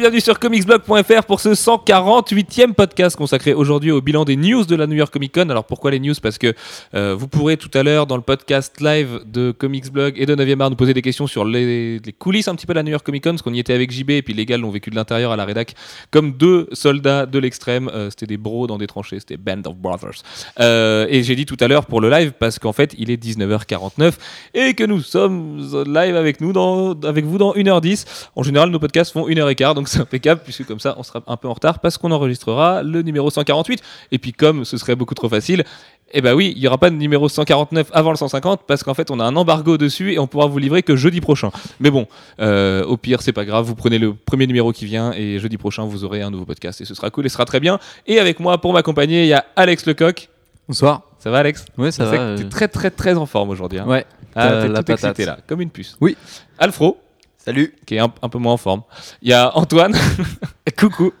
Bienvenue sur comicsblog.fr pour ce 148e podcast consacré aujourd'hui au bilan des news de la New York Comic Con. Alors pourquoi les news? Parce que euh, vous pourrez tout à l'heure dans le podcast live de Comicsblog et de 9e art nous poser des questions sur les, les coulisses un petit peu de la New York Comic Con, parce qu'on y était avec JB et puis les gars l'ont vécu de l'intérieur à la rédac comme deux soldats de l'extrême. Euh, c'était des bros dans des tranchées, c'était Band of Brothers. Euh, et j'ai dit tout à l'heure pour le live parce qu'en fait il est 19h49 et que nous sommes live avec nous dans, avec vous dans 1h10. En général nos podcasts font 1h15 donc c'est impeccable puisque comme ça on sera un peu en retard parce qu'on enregistrera le numéro 148 et puis comme ce serait beaucoup trop facile eh ben oui, il n'y aura pas de numéro 149 avant le 150 parce qu'en fait on a un embargo dessus et on pourra vous livrer que jeudi prochain. Mais bon, euh, au pire c'est pas grave, vous prenez le premier numéro qui vient et jeudi prochain vous aurez un nouveau podcast et ce sera cool et ce sera très bien. Et avec moi pour m'accompagner il y a Alex Lecoq. Bonsoir. Ça va Alex? Oui, ça Je va. que T'es euh, très très très en forme aujourd'hui. hein. Ouais. Ah, t'es tout excité là, comme une puce. Oui. Alfro, Salut. qui est un, un peu moins en forme. Il y a Antoine. Coucou.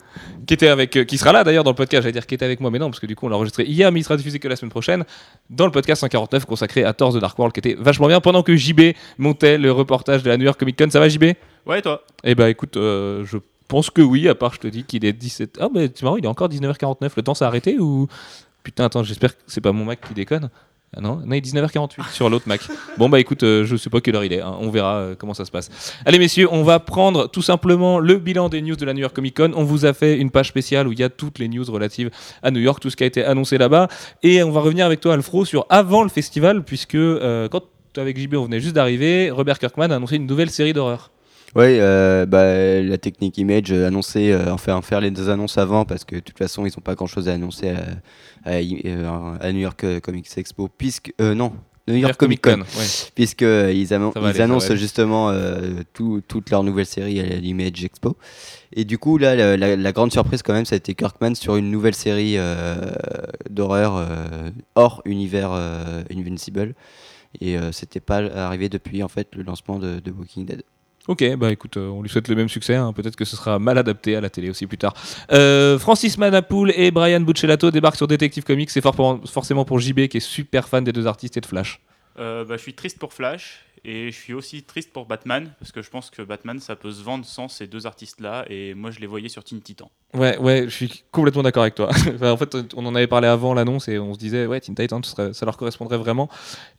Qui était avec, euh, qui sera là d'ailleurs dans le podcast. J'allais dire qui était avec moi, mais non, parce que du coup on l'a enregistré hier, mais il sera diffusé que la semaine prochaine dans le podcast 149 consacré à Thor The Dark World, qui était vachement bien pendant que JB montait le reportage de la New York Comic Con. Ça va JB Ouais, et toi? Eh ben écoute, euh, je pense que oui. À part, je te dis qu'il est 17. Ah mais c'est marrant, il est encore 19h49. Le temps s'est arrêté ou? Putain, attends, j'espère que c'est pas mon Mac qui déconne. Ah non, non, il est 19h48 sur l'autre Mac. Bon bah écoute, euh, je sais pas quelle heure il est, hein. on verra euh, comment ça se passe. Allez messieurs, on va prendre tout simplement le bilan des news de la New York Comic Con. On vous a fait une page spéciale où il y a toutes les news relatives à New York, tout ce qui a été annoncé là-bas. Et on va revenir avec toi Alfro sur avant le festival, puisque euh, quand avec JB on venait juste d'arriver, Robert Kirkman a annoncé une nouvelle série d'horreur. Ouais, euh, bah, la technique Image euh, annoncé, euh, enfin faire les deux annonces avant parce que de toute façon ils n'ont pas grand chose à annoncer à, à, euh, à New York euh, Comics Expo, puisque non, New York Comic Con, ouais. puisque ils, ils aller, annoncent justement tout- toute leur nouvelle série à l'Image Expo. Et du coup là, la, la- la grande surprise quand même, ça a été Kirkman sur une nouvelle série d'horreur hors univers Invincible. Et c'était pas arrivé depuis en fait le lancement de, de Walking Dead. Ok, bah écoute, euh, on lui souhaite le même succès. hein. Peut-être que ce sera mal adapté à la télé aussi plus tard. Euh, Francis Manapoul et Brian Buccellato débarquent sur Detective Comics. C'est forcément pour JB qui est super fan des deux artistes et de Flash. Euh, bah, je suis triste pour Flash et je suis aussi triste pour Batman parce que je pense que Batman ça peut se vendre sans ces deux artistes là et moi je les voyais sur Teen Titan. Ouais, ouais, je suis complètement d'accord avec toi. En fait, on en avait parlé avant l'annonce et on se disait, ouais, Teen serait- ça leur correspondrait vraiment.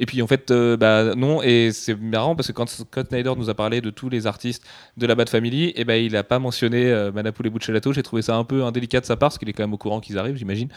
Et puis en fait, euh, bah non. Et c'est marrant parce que quand Scott Snyder nous a parlé de tous les artistes de la Bat Family, et ben il a pas mentionné euh, Manapoul et Buccellato. J'ai trouvé ça un peu indélicat de sa part parce qu'il est quand même au courant qu'ils arrivent, j'imagine.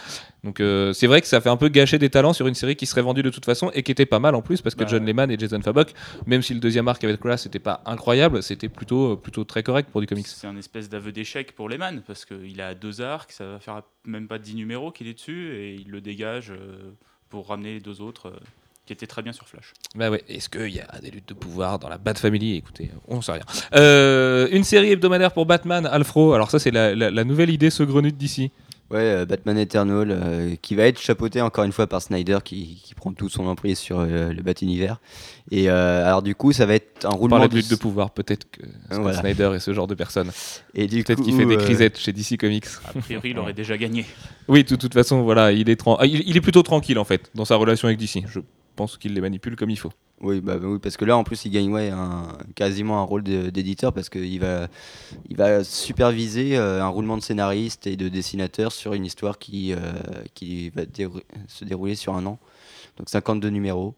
Donc euh, c'est vrai que ça fait un peu gâcher des talents sur une série qui serait vendue de toute façon et qui était pas mal en plus parce que Bah, John Lehman et Jason Fabok, même si le deuxième arc avec Grass c'était pas incroyable, c'était plutôt plutôt très correct pour du comics. C'est un espèce d'aveu d'échec pour Lehman parce qu'il a deux arcs, ça va faire même pas 10 numéros qu'il est dessus et il le dégage euh, pour ramener les deux autres euh, qui étaient très bien sur Flash. Bah ouais, est-ce qu'il y a des luttes de pouvoir dans la Bat Family? Écoutez, on sait rien. Euh, une série hebdomadaire pour Batman, Alfro. Alors ça, c'est la, la- la nouvelle idée saugrenue d'ici. Ouais, euh, Batman Eternal, euh, qui va être chapeauté encore une fois par Snyder, qui, qui prend tout son emprise sur euh, le Bat-Univers. Et euh, alors du coup, ça va être un On roulement parlait de de... lutte de pouvoir, peut-être que Scott Voilà. Snyder est ce genre de personne. Et du Peut-être qu'il fait des euh, crisettes chez DC Comics. A priori, il aurait déjà gagné. Oui, de toute façon, voilà, il est, ah, il, il est plutôt tranquille en fait dans sa relation avec DC. Je pense qu'il les manipule comme il faut. Oui, bah, oui, parce que là, en plus, il gagne ouais, un, quasiment un rôle d'éditeur parce qu'il va, il va superviser euh, un roulement de scénariste et de dessinateur sur une histoire qui, euh, qui va dérou- se dérouler sur un an. Donc 52 numéros.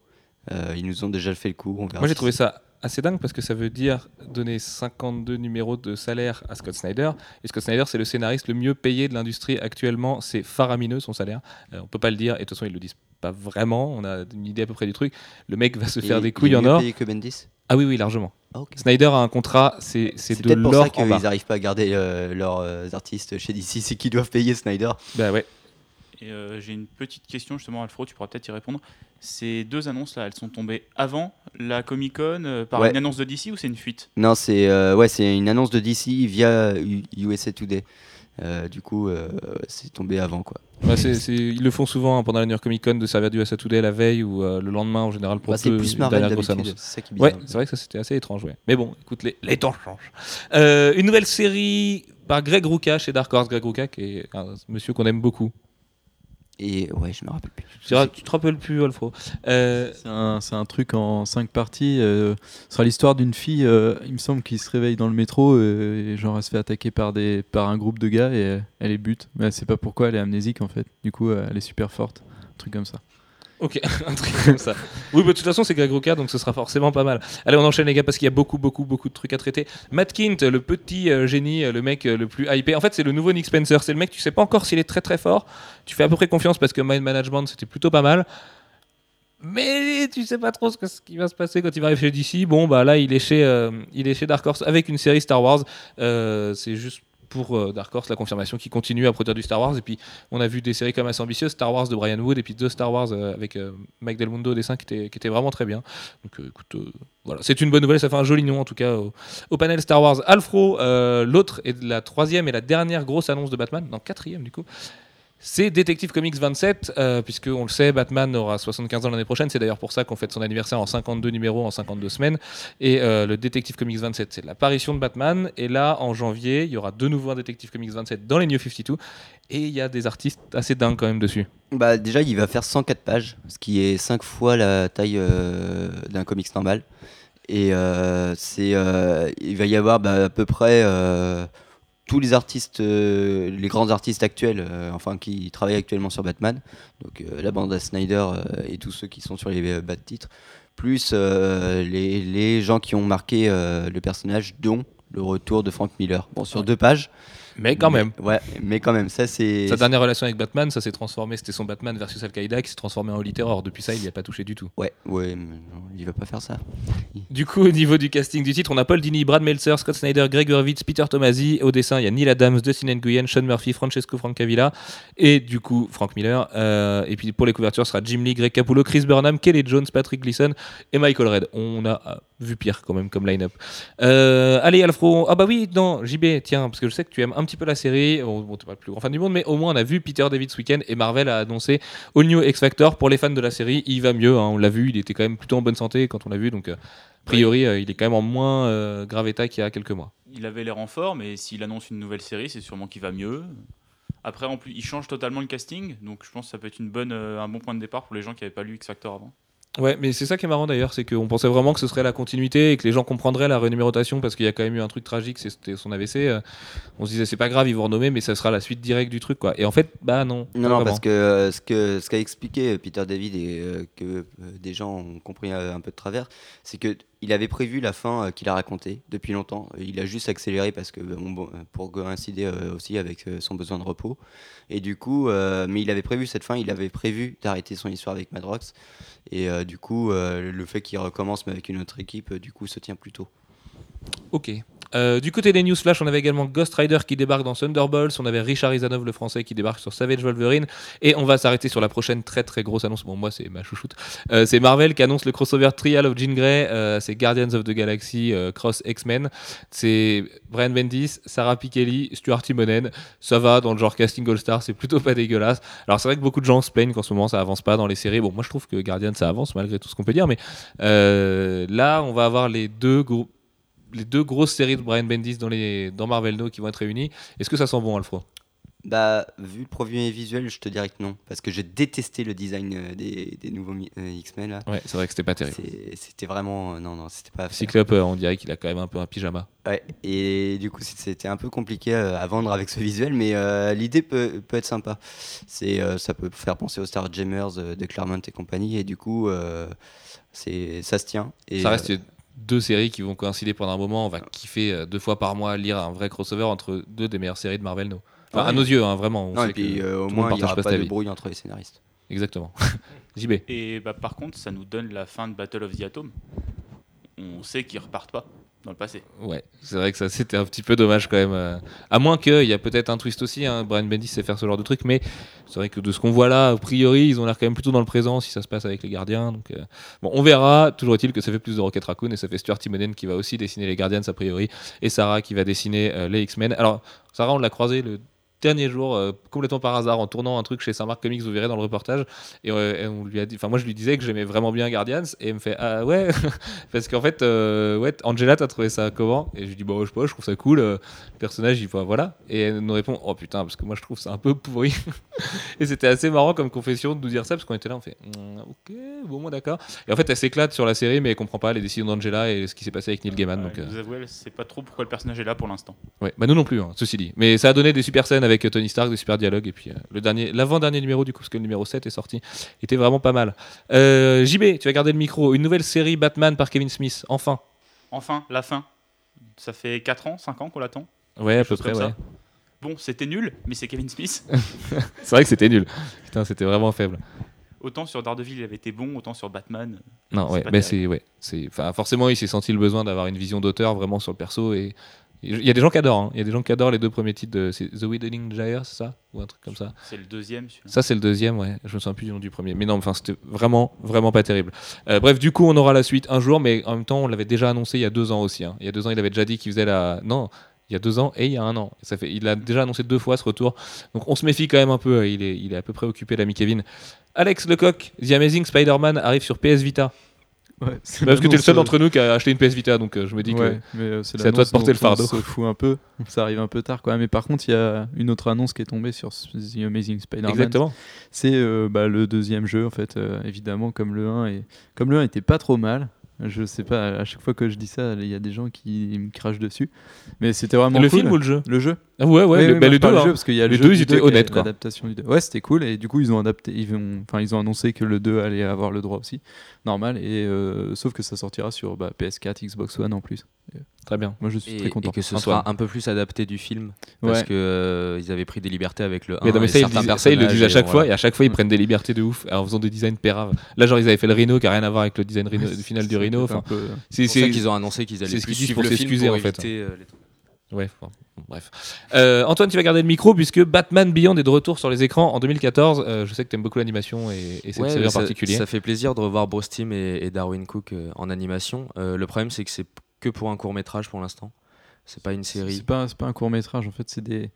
Euh, ils nous ont déjà fait le coup. on Moi, j'ai trouvé ça assez dingue parce que ça veut dire donner 52 numéros de salaire à Scott Snyder. Et Scott Snyder, c'est le scénariste le mieux payé de l'industrie actuellement. C'est faramineux son salaire. Euh, on peut pas le dire. Et de toute façon, ils le disent pas vraiment. On a une idée à peu près du truc. Le mec va se Et faire des il couilles est en mieux or. payé que Bendis? Ah oui, oui, largement. Ah, ok. Snyder a un contrat, c'est c'est C'est de peut-être pour l'or ça en bas. qu'ils n'arrivent pas à garder euh, leurs euh, artistes chez DC, c'est qu'ils doivent payer Snyder. Bah ouais. Et euh, j'ai une petite question justement, Alfro, tu pourras peut-être y répondre. Ces deux annonces là, elles sont tombées avant la Comic Con euh, par Ouais. une annonce de DC ou c'est une fuite? Non, c'est euh, ouais, c'est une annonce de DC via U- USA Today. Euh, du coup, euh, c'est tombé avant quoi. C'est- ils le font souvent hein, pendant la New York Comic Con de servir du USA Today la veille ou euh, le lendemain en général pour Bah, c'est plus Marvel d'habitude. C'est Ouais, vrai que ça c'était assez étrange, ouais. Mais bon, écoute, les, les temps changent. Une nouvelle série par Greg Rucka chez Dark Horse. Greg Rucka, qui est un monsieur qu'on aime beaucoup. Et ouais, je me rappelle plus. Tu, te rappelles plus, Alfro Euh, C'est un, truc en 5 parties. euh, ce sera l'histoire d'une fille, euh, il me semble, qui se réveille dans le métro euh, et genre elle se fait attaquer par, des, par un groupe de gars et elle est bute. Mais elle sait pas pourquoi, elle est amnésique en fait. Du coup, elle est super forte. Un truc comme ça. Ok, un truc comme ça. Oui, bah, de toute façon, c'est Greg Rucka, donc ce sera forcément pas mal. Allez, on enchaîne, les gars, parce qu'il y a beaucoup, beaucoup, beaucoup de trucs à traiter. Matt Kint, le petit euh, génie, euh, le mec euh, le plus hypé. En fait, c'est le nouveau Nick Spencer. C'est le mec, tu sais pas encore s'il est très, très fort. Tu fais à peu près confiance parce que Mind Management, c'était plutôt pas mal. Mais tu sais pas trop ce, qui va se passer quand il va arriver chez DC. Bon, bah là, il est chez, il est chez Dark Horse avec une série Star Wars. C'est juste euh, Dark Horse la confirmation qu'il continue à produire du Star Wars. Et puis, on a vu des séries même assez ambitieuses, Star Wars de Brian Wood et puis deux Star Wars euh, avec euh, Mike Del Mundo au dessin qui était, qui était vraiment très bien. Donc voilà, c'est une bonne nouvelle, ça fait un joli nom en tout cas au, au panel Star Wars. Alfro, l'autre et la troisième et la dernière grosse annonce de Batman, non quatrième du coup. C'est Detective Comics 27, euh, puisque on le sait, Batman aura 75 ans l'année prochaine. C'est d'ailleurs pour ça qu'on fête son anniversaire en 52 numéros, en 52 semaines. Et euh, le Detective Comics 27, c'est l'apparition de Batman. Et là, en janvier, il y aura de nouveau un Detective Comics 27 dans les New 52. Et il y a des artistes assez dingues quand même dessus. Bah déjà, il va faire 104 pages, ce qui est 5 fois la taille euh, d'un comics normal. Et euh, c'est, il va y avoir bah, à peu près tous les artistes, euh, les grands artistes actuels, euh, enfin qui travaillent actuellement sur Batman, donc euh, la bande à Snyder et tous ceux qui sont sur les bas de titres, plus les, les gens qui ont marqué le personnage, dont le retour de Frank Miller. Bon, sur deux pages. Mais quand même. Ouais, mais quand même, ça c'est. Sa dernière relation avec Batman, ça s'est transformé. C'était son Batman versus Al-Qaïda qui s'est transformé en Holy Terror. Depuis ça, il n'y a pas touché du tout. Ouais, ouais, mais non, il va pas faire ça. Du coup, au niveau du casting du titre, on a Paul Dini, Brad Meltzer, Scott Snyder, Greg Hurwitz, Peter Tomasi. Au dessin, il y a Neil Adams, Dustin Nguyen, Sean Murphy, Francesco Francavilla et du coup Frank Miller. Euh, et puis pour les couvertures, ce sera Jim Lee, Greg Capullo, Chris Burnham, Kelly Jones, Patrick Gleason et Michael Red. On a euh, vu pire quand même comme line-up. Euh, allez, Alfro. Ah bah oui, non, JB, tiens, parce que je sais que tu aimes un petit peu la série. Bon, t'es pas le plus grand fan du monde, mais au moins on a vu Peter David ce week-end et Marvel a annoncé All New X Factor pour les fans de la série. Il va mieux, hein, on l'a vu, il était quand même plutôt en bonne santé quand on l'a vu, donc euh, a priori, euh, il est quand même en moins euh, grave état qu'il y a quelques mois. Il avait l'air en forme, et s'il annonce une nouvelle série, c'est sûrement qu'il va mieux. Après, en plus, il change totalement le casting, donc je pense que ça peut être une bonne, euh, un bon point de départ pour les gens qui n'avaient pas lu X Factor avant. Ouais, mais c'est ça qui est marrant d'ailleurs, c'est qu'on pensait vraiment que ce serait la continuité et que les gens comprendraient la renumérotation parce qu'il y a quand même eu un truc tragique, c'était son AVC. euh, on se disait c'est pas grave, ils vont renommer, mais ça sera la suite directe du truc quoi. Et en fait, bah non. Non, non, parce que euh, ce que ce qu'a expliqué euh, Peter David et euh, que euh, des gens ont compris un peu de travers, c'est que il avait prévu la fin euh, qu'il a racontée depuis longtemps. Euh, Il a juste accéléré parce que euh, pour coïncider aussi avec son besoin de repos. Et du coup, mais il avait prévu cette fin. Il avait prévu d'arrêter son histoire avec Madrox. Et du coup, le fait qu'il recommence mais avec une autre équipe, du coup, se tient plus tôt. Ok. Euh, du côté des news flash, on avait également Ghost Rider qui débarque dans Thunderbolts, on avait Richard Izanov le français qui débarque sur Savage Wolverine, et on va s'arrêter sur la prochaine très très grosse annonce. Bon, moi c'est ma chouchoute. Euh, c'est Marvel qui annonce le crossover Trial of Jean Grey, euh, c'est Guardians of the Galaxy Cross X-Men. C'est Brian Bendis, Sarah Pikeli, Stuart Timonen. Ça va dans le genre casting All-Star, c'est plutôt pas dégueulasse. Alors c'est vrai que beaucoup de gens se plaignent qu'en ce moment ça avance pas dans les séries. Bon, moi je trouve que Guardians ça avance malgré tout ce qu'on peut dire, mais là on va avoir les deux groupes les deux grosses séries de Brian Bendis dans, les, dans Marvel No qui vont être réunies. Est-ce que ça sent bon, Alfro Bah, vu le premier visuel, je te dirais que non. Parce que j'ai détesté le design euh, des, des nouveaux euh, X-Men. Ouais, c'est vrai que c'était pas terrible. C'était vraiment. euh, non, non, c'était pas. Cyclope, on dirait qu'il a quand même un peu un pyjama. Ouais, et du coup, c'était un peu compliqué euh, à vendre avec ce visuel, mais l'idée peut, peut être sympa. C'est, ça peut faire penser aux Star Jammers de Claremont et compagnie, et du coup, c'est, ça se tient. Et, ça reste deux séries qui vont coïncider pendant un moment. On va kiffer euh, deux fois par mois lire un vrai crossover entre deux des meilleures séries de Marvel No. Enfin, Ouais. à nos yeux, hein, vraiment. on non, sait et puis que euh, au moins, il n'y partage aura pas pas cet de avis. brouille entre les scénaristes. Exactement. JB. Et bah, par contre, ça nous donne la fin de Battle of the Atom. On sait qu'ils repartent pas le passé. Ouais, c'est vrai que ça c'était un petit peu dommage quand même. euh, À moins qu'il y a peut-être un twist aussi. Hein. Brian Bendis sait faire ce genre de truc, mais c'est vrai que de ce qu'on voit là, a priori, ils ont l'air quand même plutôt dans le présent si ça se passe avec les gardiens. Donc, euh, bon, on verra. Toujours est-il que ça fait plus de Rocket Raccoon et ça fait Stuart Timonen qui va aussi dessiner les Guardians a priori et Sarah qui va dessiner euh, les X-Men. Alors, Sarah, on l'a croisé le dernier jour, euh, complètement par hasard, en tournant un truc chez Saint-Marc Comics, vous verrez dans le reportage. Et, euh, et on lui a dit, enfin moi je lui disais que j'aimais vraiment bien Guardians, et il me fait ah ouais, parce qu'en fait, euh, ouais, Angela, t'as trouvé ça comment? Et je lui dis bon, je sais pas, je trouve ça cool. le personnage, il faut voilà. Et elle nous répond oh putain, parce que moi je trouve ça un peu pourri. et c'était assez marrant comme confession de nous dire ça, parce qu'on était là, on fait Hmm, ok, bon moi d'accord. Et en fait, elle s'éclate sur la série, mais elle comprend pas les décisions d'Angela et ce qui s'est passé avec Neil Gaiman. Ouais, donc, Vous avouez, elle sait pas trop pourquoi le personnage est là pour l'instant. Ouais, bah nous non plus, hein, ceci dit. Mais ça a donné des super scènes avec euh, Tony Stark, des super dialogues. Et puis euh, le dernier, l'avant-dernier numéro, du coup, parce que le numéro 7 est sorti, était vraiment pas mal. Euh, JB, tu vas garder le micro. Une nouvelle série Batman par Kevin Smith, enfin. Enfin, la fin. Ça fait 4 ans, 5 ans qu'on l'attend. Ouais, à peu près, ouais. ça. Bon, c'était nul, mais c'est Kevin Smith. C'est vrai que c'était nul. Putain, c'était vraiment faible. autant sur Daredevil, il avait été bon, autant sur Batman. Non, C'est ouais, mais c'est, ouais, forcément, il s'est senti le besoin d'avoir une vision d'auteur vraiment sur le perso et il y a des gens qui adorent. hein. Il y a des gens qui adorent les deux premiers titres de c'est The Widening Gyre, c'est ça? Ou un truc comme ça? C'est le deuxième. Ça, c'est le deuxième, ouais. Je me souviens plus du nom du premier. Mais non, enfin, c'était vraiment, vraiment pas terrible. Euh, bref, du coup, on aura la suite un jour, mais en même temps, on l'avait déjà annoncé il y a deux ans aussi. hein. Il y a deux ans, il avait déjà dit qu'il faisait la. Non, il y a deux ans et il y a un an. Ça fait, il a déjà annoncé deux fois ce retour. Donc, on se méfie quand même un peu. Il est, il est à peu près occupé, l'ami Kevin. Alex Lecoq, The Amazing Spider-Man arrive sur PS Vita. Ouais, Parce que t'es le seul euh, d'entre nous qui a acheté une PS Vita, donc euh, je me dis ouais, que. euh, c'est à toi de porter le dont on fardeau. se fout un peu. Ça arrive un peu tard, quoi. Mais par contre, il y a une autre annonce qui est tombée sur The Amazing Spider-Man. Exactement. C'est euh, bah, le deuxième jeu, en fait, euh, évidemment, comme le 1. Et comme le 1 était pas trop mal, je sais pas, à chaque fois que je dis ça, il y a des gens qui me crachent dessus. Mais c'était vraiment le cool. film ou le jeu Le jeu Ah Ouais, ouais, le, bah, parle deux. hein. jeu, parce qu'il y a le Les deux, ils étaient honnêtes, quoi. L'adaptation du 2. Ouais, c'était cool. Et du coup, ils ont adapté, ils ont, enfin, ils ont annoncé que le 2 allait avoir le droit aussi, normal. Et euh, sauf que ça sortira sur bah, PS4, Xbox One en plus. Très bien. Moi, je suis Et, très content. et que ce Antoine. sera un peu plus adapté du film parce Ouais. que euh, ils avaient pris des libertés avec le 1 Mais non, mais et ça, ils, certains disent- ça, ils le disent à chaque et fois, voilà. et à chaque fois, ils Ouais. prennent des libertés de ouf en faisant des designs péraves. Là, genre, ils avaient fait le Rhino qui a rien à voir avec le design Rhino, du final du Rhino. Enfin, c'est, pour ça qu'ils ont annoncé qu'ils allaient plus suivre pour le film s'excuser, pour en fait. éviter, euh, les trucs. Ouais, bon, bref. Euh, Antoine, tu vas garder le micro puisque Batman Beyond est de retour sur les écrans en 2014. Euh, je sais que tu aimes beaucoup l'animation et, et cette Ouais, série en ça, particulier. Ça fait plaisir de revoir Bruce Timm et, et Darwin Cook euh, en animation. Euh, le problème, c'est que c'est que pour un court métrage pour l'instant. C'est pas une série. C'est pas, un court métrage, en fait, c'est des.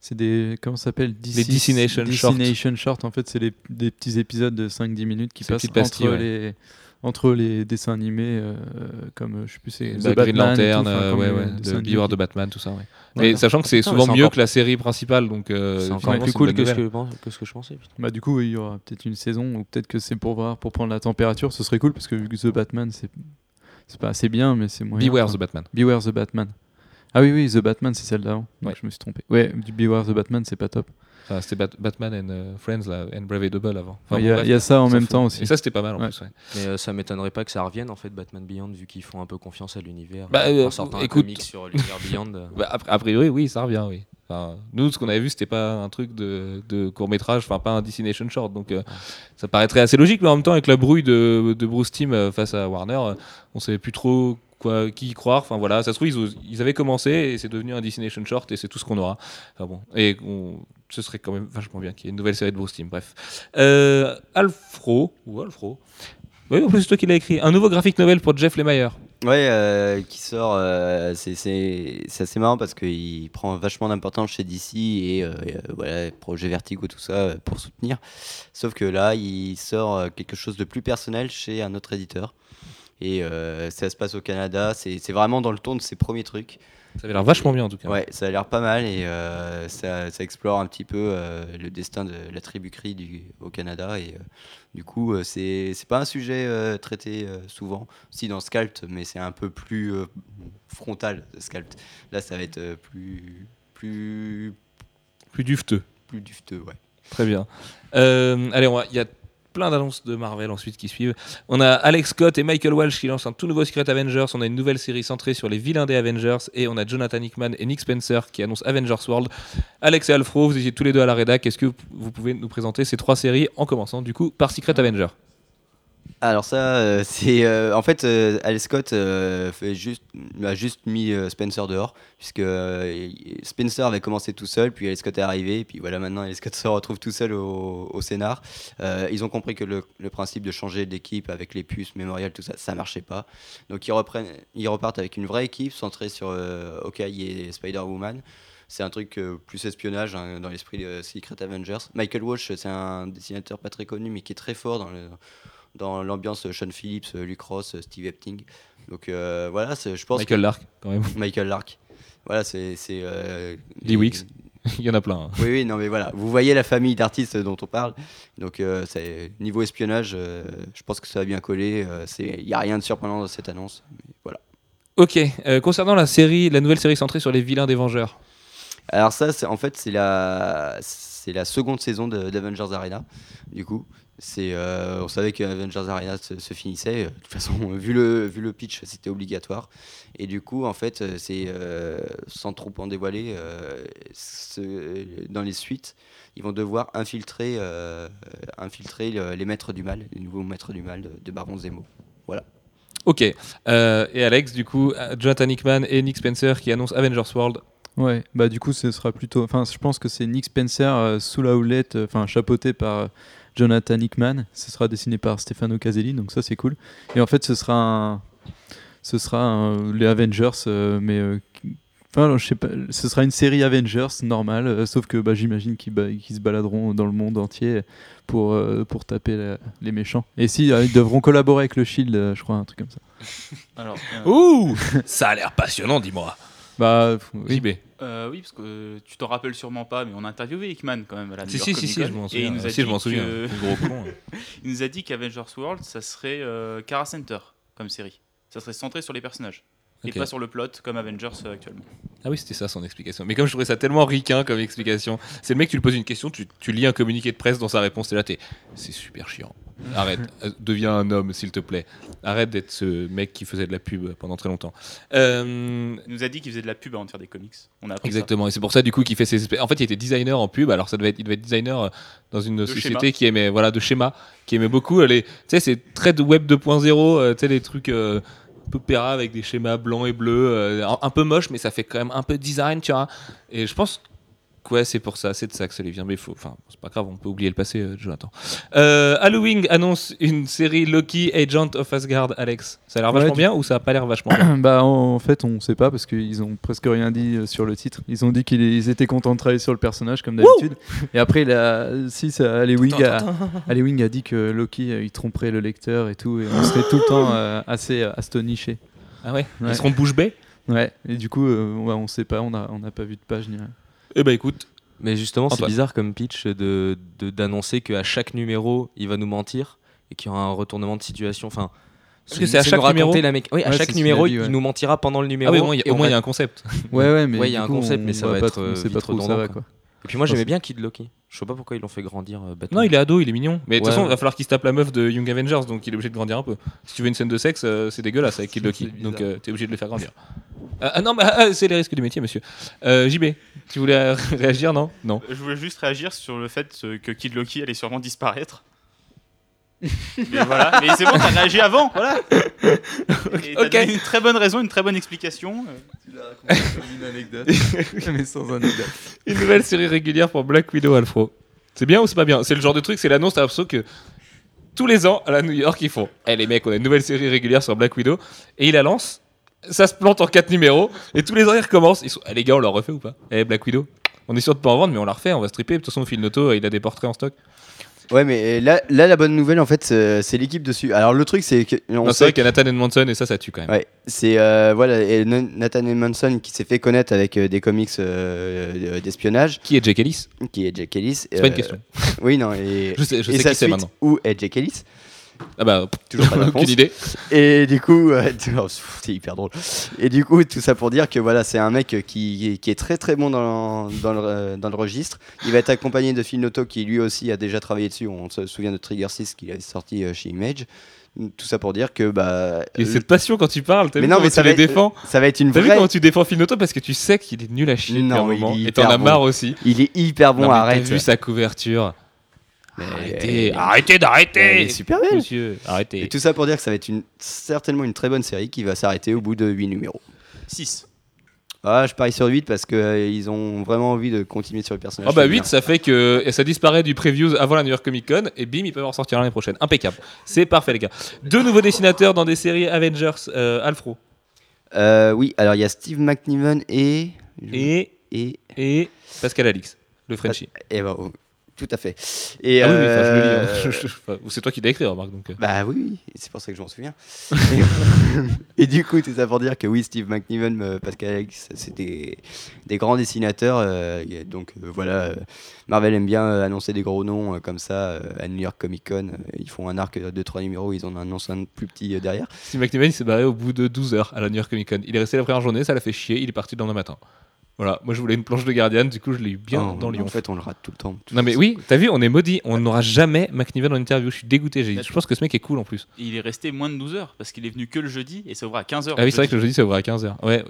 C'est des. Comment ça s'appelle? Les Destination Short. Destination Short, en fait, c'est des petits épisodes de 5-10 minutes qui passent entre, ouais. les, entre les dessins animés, euh, comme je sais plus, c'est Bah, The Green Lantern, euh, ouais, de Beware Batman, tout ça. Ouais. Sachant que c'est souvent mieux encore- que la série principale, donc euh, C'est encore plus cool que ce, que, que ce que je pensais. putain. Bah, du coup, il y aura peut-être une saison, ou peut-être que c'est pour voir, pour prendre la température, ce serait cool, parce que vu que The Batman, c'est c'est pas assez bien, mais c'est moyen. Beware the Batman. Beware the Batman. Ah oui, oui, The Batman, c'est celle d'avant. Ouais. je me suis trompé. Ouais, du Beware the Batman, c'est pas top. Enfin, c'était Bat- Batman and euh, Friends là, and Brave Double avant. Enfin, Il y, bon, a- y ça en même temps aussi. Et ça, c'était pas mal en Ouais. plus. ouais. Mais euh, ça m'étonnerait pas que ça revienne en fait Batman Beyond vu qu'ils font un peu confiance à l'univers. Bah, euh, euh, en sortant écoute- un comic sur l'univers Beyond. euh. Bah, a, priori, oui, ça revient, oui. Enfin, nous, ce qu'on avait vu, c'était pas un truc de, de court métrage, enfin pas un destination short, donc euh, ça paraîtrait assez logique, mais en même temps, avec la brouille de, de Bruce Timm euh, face à Warner, euh, on savait plus trop qui y croire. Enfin voilà, ça se trouve, ils, avaient commencé et c'est devenu un destination short et c'est tout ce qu'on aura. Enfin bon, et ce serait quand même vachement bien qu'il y ait une nouvelle série de Bruce. Bref, euh, Alfro ou Alfro. Oui, en plus c'est toi qui l'as écrit. Un nouveau graphique novel pour Jeff Lemire. Ouais, euh, qui sort, euh, c'est assez marrant parce qu'il prend vachement d'importance chez DC et euh, et, euh, voilà, projet Vertigo, tout ça, euh, pour soutenir. Sauf que là, il sort quelque chose de plus personnel chez un autre éditeur. Et euh, ça se passe au Canada, c'est vraiment dans le ton de ses premiers trucs. Ça avait l'air vachement bien en tout cas. Ouais, ça a l'air pas mal et euh, ça, ça explore un petit peu euh, le destin de la tribu Cree du, au Canada. Et euh, du coup, c'est pas un sujet traité souvent, si dans Scalp, mais c'est un peu plus frontal, Scalp. Là, ça va être plus, plus, Plus dufteux. plus dufteux, ouais. Très bien. Allez, on va- il y a plein d'annonces de Marvel ensuite qui suivent. On a Alex Scott et Michael Walsh qui lancent un tout nouveau Secret Avengers. On a une nouvelle série centrée sur les vilains des Avengers. Et on a Jonathan Hickman et Nick Spencer qui annoncent Avengers World. Alex et Alfro, vous étiez tous les deux à la rédac. Est-ce que vous pouvez nous présenter ces trois séries en commençant du coup par Secret Avenger Alors ça, euh, c'est euh, en fait, euh, Alex Scott euh, a juste mis Spencer dehors, puisque Spencer avait commencé tout seul, puis Alex Scott est arrivé, et puis voilà, maintenant Alex Scott se retrouve tout seul au, scénar. Ils ont compris que le, principe de changer d'équipe avec les puces, mémorial, tout ça, ça marchait pas. Donc ils reprennent, ils repartent avec une vraie équipe centrée sur Hawkeye et Spider-Woman. C'est un truc plus espionnage hein, dans l'esprit de Secret Avengers. Michael Walsh, c'est un dessinateur pas très connu, mais qui est très fort dans le dans l'ambiance Sean Phillips, Luke Ross, Steve Epting. Donc euh, voilà, je pense Michael Lark, quand même. Michael Lark. Voilà, c'est. euh, Lee Wicks. Il y en a plein. hein. Oui, oui, non, mais voilà. Vous voyez la famille d'artistes dont on parle. Donc, euh, niveau espionnage, euh, je pense que ça va bien coller. euh, Il n'y a rien de surprenant dans cette annonce. mais voilà. Ok, concernant la série, la nouvelle série centrée sur les vilains des Vengeurs. Alors, ça, en fait, c'est la, c'est la seconde saison d'Avengers Arena. Du coup, c'est, euh, on savait que Avengers Arena se, se finissait. De toute façon, vu le, vu le pitch, c'était obligatoire. Et du coup, en fait, euh, c'est euh, sans trop en dévoiler, euh, ce- dans les suites, ils vont devoir infiltrer, euh, infiltrer le- les maîtres du mal, les nouveaux maîtres du mal de, de Baron Zemo. Ok, euh, et Alex, du coup, euh, Jonathan Hickman et Nick Spencer qui annoncent Avengers World. Ouais, bah du coup, ce sera plutôt. Enfin, je pense que c'est Nick Spencer euh, sous la houlette, euh, enfin chapeauté par euh, Jonathan Hickman. Ce sera dessiné par Stefano Caselli, donc ça c'est cool. Et en fait, ce sera un, ce sera un- les Avengers, euh, mais euh, enfin, je sais pas. Ce sera une série Avengers normale, euh, sauf que bah, j'imagine qu'ils se baladeront dans le monde entier pour euh, pour taper la- les méchants. Et si euh, ils devront collaborer avec le Shield, euh, je crois, un truc comme ça. Alors, euh, Ouh Ça a l'air passionnant, dis-moi. Bah oui. JB. euh, oui, parce que euh, tu t'en rappelles sûrement pas, mais on a interviewé Hickman quand même à la New Si, York si, si, si, je m'en Et souviens. il nous a Si, je dit m'en souviens. que- Gros con. il nous a dit qu'Avengers World, ça serait euh, Kara Center comme série. Ça serait centré sur les personnages. Et pas sur le plot comme Avengers euh, actuellement. Ah oui, c'était ça son explication. Mais comme je trouvais ça tellement ricain comme explication, c'est le mec, tu lui poses une question, tu, tu lis un communiqué de presse dans sa réponse, t'es là, t'es. C'est super chiant. Arrête, euh, deviens un homme, s'il te plaît. Arrête d'être ce mec qui faisait de la pub pendant très longtemps. Euh, Il nous a dit qu'il faisait de la pub avant de faire des comics. On a appris Exactement, et c'est pour ça du coup qu'il fait ses En fait, il était designer en pub, alors ça devait être, il devait être designer euh, dans une société schéma. qui aimait voilà de schéma, qui aimait beaucoup les. Tu sais, c'est très de web 2.0, euh, tu sais les trucs euh, un peu péra avec des schémas blancs et bleus, euh, un, peu moche, mais ça fait quand même un peu design, tu vois. Et je pense ouais, c'est pour ça, c'est de ça que ça lui vient. Mais faut, enfin, c'est pas grave, on peut oublier le passé, euh, Jonathan. Euh, Halloween annonce une série Loki Agent of Asgard, Alex. Ça a l'air vachement bien ou ça a pas l'air vachement bien bah en fait on sait pas parce qu'ils ont presque rien dit euh, sur le titre. Ils ont dit qu'ils ils étaient contents de travailler sur le personnage comme d'habitude. Et après si ça, Alewing a, Alewing a dit que Loki euh, il tromperait le lecteur et tout et on serait tout le temps euh, assez astoniché. Ah ouais, Ouais. Ils seront bouche bée? Ouais. Et du coup euh, ouais, on sait pas, on n'a pas vu de page ni rien. Eh ben écoute, Mais justement, c'est bizarre comme pitch de de- d'annoncer qu'à chaque numéro, il va nous mentir et qu'il y aura un retournement de situation. Enfin, Parce que c'est à chaque numéro la méca- Oui, à Ouais, c'est chaque numéro, il nous mentira pendant le numéro. ah oui, au moins il y a- et au on moins il y va- a un concept. Ouais ouais mais Ouais, il y a un coup, concept, on mais ça va pas être, trop- euh, pas trop où ça va quoi. Et puis moi, j'aimais bien Kid Loki. Je sais pas pourquoi ils l'ont fait grandir euh, bêtement. Non, il est ado, il est mignon. Mais de toute Ouais, façon, il va falloir qu'il se tape la meuf de Young Avengers, donc il est obligé de grandir un peu. Si tu veux une scène de sexe, euh, c'est dégueulasse avec Kid Loki. Donc euh, t'es obligé de le faire grandir. Ah, ah, non, mais ah, c'est les risques du métier, monsieur. Euh, JB, tu voulais réagir, non? Non. Je voulais juste réagir sur le fait euh, que Kid Loki allait sûrement disparaître. Mais voilà, mais c'est bon, t'as réagi avant, voilà. Et Ok. donné une très bonne raison, une très bonne explication. euh. une anecdote mais sans anecdote. Une nouvelle série régulière pour Black Widow Alfro. C'est bien ou c'est pas bien? C'est le genre de truc, c'est l'annonce, t'as l'impression que tous les ans, à la New York, ils font Eh les mecs, on a une nouvelle série régulière sur Black Widow. Et ils la lancent, ça se plante en 4 numéros, et tous les ans, ils recommencent. Ils sont Eh les gars, on l'a refait ou pas? Eh Black Widow on est sûr de pas en vendre, mais on la refait, on va stripper. De toute façon, Phil Noto, il a des portraits en stock. Ouais, mais là, là, la bonne nouvelle, en fait, c'est c'est l'équipe dessus. Alors, le truc, c'est que. on Non, c'est sait vrai qu'il y a Nathan Edmondson, et ça, ça tue quand même. Ouais, c'est euh, voilà, et Nathan Edmondson qui s'est fait connaître avec euh, des comics euh, d'espionnage, Qui est Jake Ellis? Qui est Jack Ellis. C'est pas une question. Oui, non, et, Je sais, je et sais sa qui c'est suite, maintenant. Où est Jack Ellis? Ah bah, Toujours pas de réponse. aucune idée. Et du coup, euh, c'est hyper drôle. Et du coup, tout ça pour dire que voilà, c'est un mec qui, qui est très très bon dans, dans, le, dans le registre. Il va être accompagné de Phil Noto qui lui aussi a déjà travaillé dessus. On se souvient de Trigger 6 qu'il a sorti euh, chez Image. Tout ça pour dire que bah. Et cette passion quand tu parles, Mais vu non, mais tu ça va les être- défends ça va être une T'as vu vraie. comment tu défends Philnoto parce que tu sais qu'il est nul à chier Non, un moment et t'en as marre aussi. Il est hyper bon, Non, arrête. T'as vu sa couverture Arrêtez, elle- arrêtez elle d'arrêter est super belle. Monsieur, arrêtez. Et tout ça pour dire que ça va être une, certainement une très bonne série qui va s'arrêter au bout de 8 numéros. 6. Ah, je parie sur 8 parce qu'ils ont vraiment envie de continuer sur le personnage. Ah bah féminin. 8, ça fait que et ça disparaît du previews avant la New York Comic Con et bim, ils peuvent en sortir l'année prochaine. Impeccable. C'est parfait les gars. Deux nouveaux dessinateurs dans des séries Avengers, euh, Alfro. Euh, oui, alors il y a Steve McNiven et. Et, Et. et Pascal Alix, le Frenchie. et bah, oh, tout à fait. Et, Ah oui, oui, je le euh, hein. Je- enfin, C'est toi qui l'as écrit, remarque. Donc. euh. Bah oui, oui, c'est pour ça que je m'en souviens. et, et du coup, tout ça pour dire que oui, Steve McNiven, euh, Pascal Alex, c'est des, des grands dessinateurs. euh, donc euh, voilà, euh, Marvel aime bien euh, annoncer des gros noms euh, comme ça euh, à New York Comic Con. ils font un arc de 3 numéros, ils en annoncent un plus petit euh, derrière. Steve McNiven, il s'est barré au bout de 12 heures à la New York Comic Con. Il est resté la première journée, ça l'a fait chier, il est parti le lendemain matin. Voilà, moi je voulais une planche de Guardian, du coup je l'ai eu bien Oh, dans Lyon. En fait, on le rate tout le temps. Non mais oui, t'as vu, on est maudit, on n'aura jamais McNiven en interview. Je suis dégoûté. j'ai- Je pense que ce mec est cool en plus. Il est resté moins de 12 heures parce qu'il est venu que le jeudi et ça ouvre à 15 heures. Ah oui, c'est vrai que le jeudi ça ouvre à 15h. Ouais,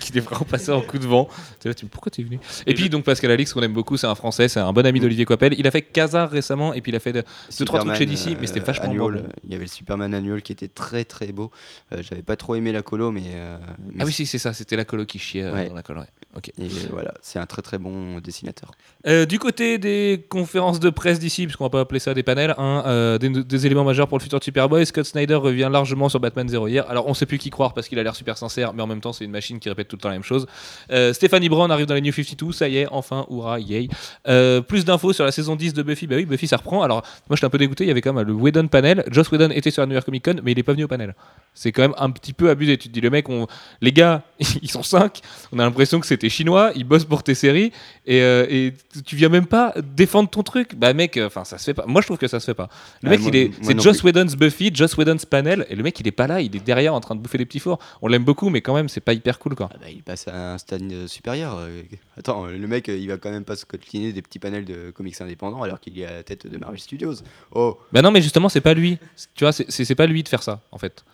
qu'il est vraiment passé en coup de vent. Tu pourquoi t'es venu? Et Et puis je- donc Pascal Alix, qu'on aime beaucoup, c'est un français, c'est un bon ami d'Olivier Coppel. Il a fait Kazar récemment et puis il a fait de- deux trois trucs chez DC, mais c'était vachement annual, bon. euh, Il y avait le Superman annual qui était très très beau. Euh, J'avais pas trop aimé la colo, mais. euh, mais Ah oui, si, c'est ça, c'était la colo qui chiait euh, dans la colo. Ok. Et voilà, c'est un très très bon dessinateur. Euh, du côté des conférences de presse d'ici, puisqu'on va pas appeler ça des panels, hein, euh, des, des éléments majeurs pour le futur de Superboy, Scott Snyder revient largement sur Batman Zero hier. Alors on sait plus qui croire parce qu'il a l'air super sincère, mais en même temps c'est une machine qui répète tout le temps la même chose. Euh, Stephanie Brown arrive dans les New 52, ça y est, enfin, hurrah, yay. Euh, plus d'infos sur la saison 10 de Buffy, bah oui, Buffy ça reprend. Alors moi j'étais un peu dégoûté, il y avait quand même le Whedon panel. Joss Whedon était sur la New York Comic Con, mais il est pas venu au panel. C'est quand même un petit peu abusé. Tu te dis, le mec, on... les gars, ils sont 5, on a l'impression que c'était chinois, ils bossent pour tes séries, et, euh, et tu viens même pas défendre ton truc. Bah mec, enfin ça se fait pas. Moi je trouve que ça se fait pas. Le Ah, mec, moi- il est, moi c'est Joss. Whedon's Buffy, Joss Whedon's panel, et le mec il est pas là, il est derrière en train de bouffer des petits fours. On l'aime beaucoup, mais quand même c'est pas hyper cool quoi. Ah bah, il passe à un stade euh, supérieur. euh, Attends, euh, le mec, euh, il va quand même pas se coltiner des petits panels de comics indépendants alors qu'il est à la tête de Marvel Studios. Oh, Bah non, mais justement c'est pas lui. Tu vois, c'est- c'est c'est pas lui de faire ça en fait.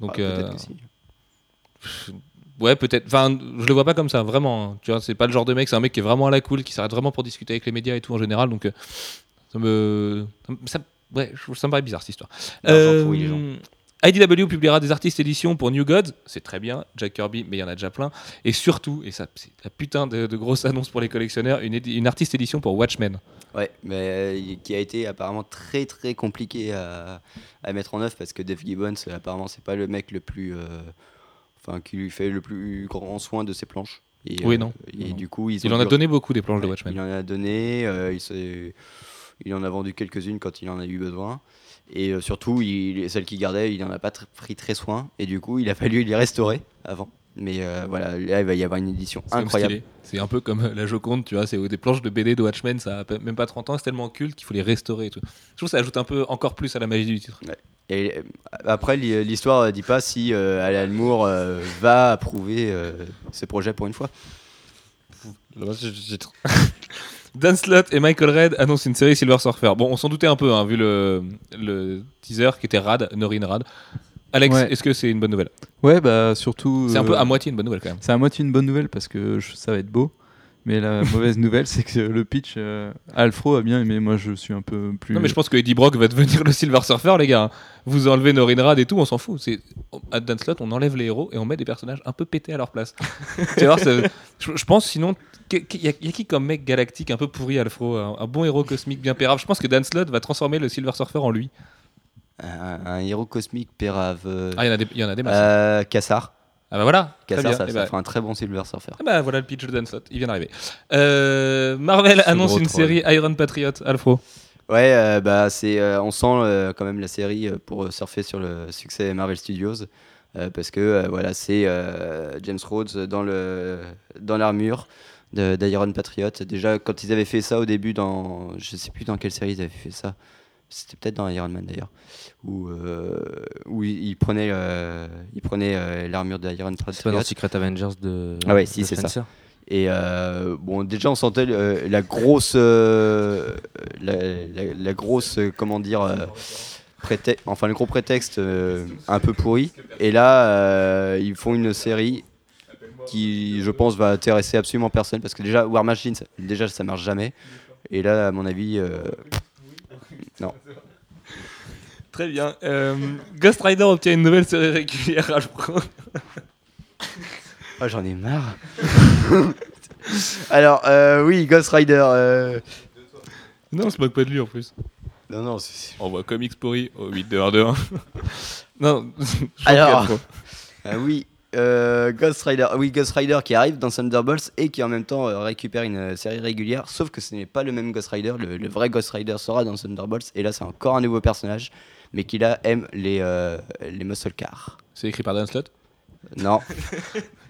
Donc ah, peut-être euh, que si. Ouais, peut-être. Enfin, je le vois pas comme ça, vraiment. hein. Tu vois, c'est pas le genre de mec, c'est un mec qui est vraiment à la cool, qui s'arrête vraiment pour discuter avec les médias et tout en général. Donc, euh, ça me. ça ouais, ça me paraît bizarre cette histoire. Les gens. Euh, IDW publiera des artistes éditions pour New Gods, c'est très bien, Jack Kirby, mais il y en a déjà plein. Et surtout, et ça, c'est la putain de, de grosse annonce pour les collectionneurs, une, artiste édition pour Watchmen. Ouais, mais euh, qui a été apparemment très très compliqué à, à mettre en œuvre parce que Dave Gibbons, apparemment, c'est pas le mec le plus. euh, Enfin, qui lui fait le plus grand soin de ses planches. Et, Oui, euh, non. Et Non. du coup, ils Il en a donné beaucoup des planches de Ouais, Watchmen. Il en a donné, euh, il, il en a vendu quelques-unes quand il en a eu besoin. Et euh, surtout, il, celles qu'il gardait, il n'en a pas tr- pris très soin. Et du coup, il a fallu les restaurer avant. Mais euh, voilà, là, il va y avoir une édition incroyable. C'est un peu comme la Joconde, tu vois, c'est des planches de BD de Watchmen, ça a même pas 30 ans, c'est tellement culte qu'il faut les restaurer et tout. Je trouve que ça ajoute un peu encore plus à la magie du titre. Et euh, après, l'histoire euh, dit pas si euh, Alan Moore euh, va approuver euh, ce projet pour une fois. Dan Slott et Michael Red annoncent une série Silver Surfer. Bon, on s'en doutait un peu, hein, vu le, le teaser qui était rad, Norin rad. Alex, Ouais. est-ce que c'est une bonne nouvelle? Ouais, bah surtout. C'est un peu à moitié une bonne nouvelle quand même. C'est à moitié une bonne nouvelle parce que je- ça va être beau. Mais la mauvaise nouvelle, c'est que le pitch, euh, Alfro a bien aimé. Moi, je suis un peu plus. Non, mais je pense que Eddie Brock va devenir le Silver Surfer, les gars. Vous enlevez Norin Rad et tout, on s'en fout. C'est à Dan Slott, on enlève les héros et on met des personnages un peu pétés à leur place. tu vois, ça- je, je pense sinon, il y, a y a qui comme mec galactique un peu pourri, Alfro, un, un bon héros cosmique bien pérave. Je pense que Dan Slott va transformer le Silver Surfer en lui. Un, un héros cosmique pérave. euh, Ah, il y en a des, il y en a des masses. euh, Cassar. Ah bah voilà, ça, Eh ça bah, fera un très bon Silver Surfer. ah bah voilà le pitch de Dan Slott, il vient d'arriver. Euh, Marvel Ce annonce une série Iron Patriot, Alfro. Ouais, euh, bah c'est, euh, on sent euh, quand même la série pour surfer sur le succès Marvel Studios parce que voilà, c'est James Rhodes dans le dans l'armure d'Iron Patriot. Déjà, quand ils avaient fait ça au début dans, je sais plus dans quelle série ils avaient fait ça. C'était peut-être dans Iron Man d'ailleurs, où euh, où il, il prenait euh, il prenait euh, l'armure d'Iron C'est pas dans Secret Avengers de. Ah ouais, si, c'est ça. Et euh, bon, déjà, on sentait euh, la grosse, la, la- la grosse, comment dire, prétexte, enfin le gros prétexte un peu pourri. Et là, ils font une série qui, je pense, va intéresser absolument personne parce que déjà, War Machine, déjà, ça marche jamais. Et là, à mon avis. Très bien. Euh, Ghost Rider obtient une nouvelle série régulière, Alfro. Oh, j'en ai marre. Alors, euh, oui, Ghost Rider. euh, Non, on se moque pas de lui en plus. Non, non, c'est. On voit Comics pourri au 8 2 1 2 1. Non, je Alors. quoi. Ah oui, euh, Ghost Rider. Oui, Ghost Rider qui arrive dans Thunderbolts et qui en même temps euh, récupère une euh, série régulière. Sauf que ce n'est pas le même Ghost Rider. Le, le vrai Ghost Rider sera dans Thunderbolts et là c'est encore un nouveau personnage, mais qui là aime les euh, les muscle cars. C'est écrit par Dan Slott? Non.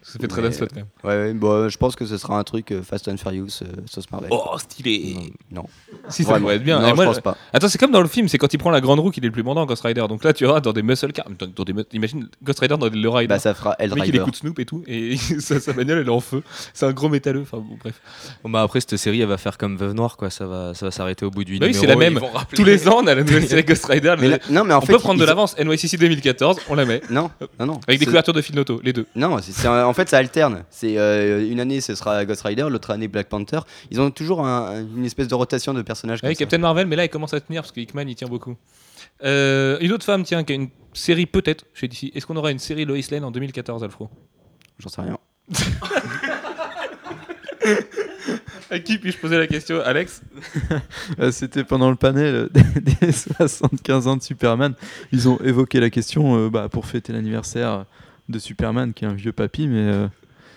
Ça fait très Mais- Dan Slott quand même. Ouais, ouais, bon, je pense que ce sera un truc euh, Fast and Furious euh, sauce Marvel. Oh, stylé Non. Si, ça Vraiment. pourrait être bien. Non, Et je moi, pense pas. Attends, c'est comme dans le film, c'est quand il prend la grande roue qu'il est le plus bandant, Ghost Rider. Donc là, tu auras dans des muscle cars. Dans, dans des, mu- imagine Ghost Rider dans des Lowrider. Bah, ça fera le mec, il écoute Snoop et tout, et sa, sa bagnole, elle est en feu. C'est un gros métalleux. Enfin, bon, bref. Bon, bah après, cette série, elle va faire comme Veuve Noire, quoi. Ça va, ça va s'arrêter au bout du Bah oui, numéro. c'est la même. Tous les ans, on a la nouvelle série Ghost Rider. Mais là- non, mais en on fait, peut prendre de ils- l'avance. NYCC 2014, on la met. Non, non, non. Avec des C'est- couvertures de Phil Noto, les deux. Non, c'est, c'est un- en fait ça alterne. C'est euh, une année ce sera Ghost Rider, l'autre année Black Panther. Ils ont toujours un- une espèce de rotation de personnages. comme Ouais, ça. Captain Marvel, mais là, il commence à tenir parce que Hickman, il tient beaucoup. Euh, une autre femme, tiens, qui a une série peut-être chez DC. Est-ce qu'on aura une série Lois Lane en 2014, Alfro? J'en sais rien. À qui puis-je poser la question? Alex? Euh, C'était pendant le panel des 75 ans de Superman. Ils ont évoqué la question euh, bah, pour fêter l'anniversaire de Superman, qui est un vieux papy, mais, euh,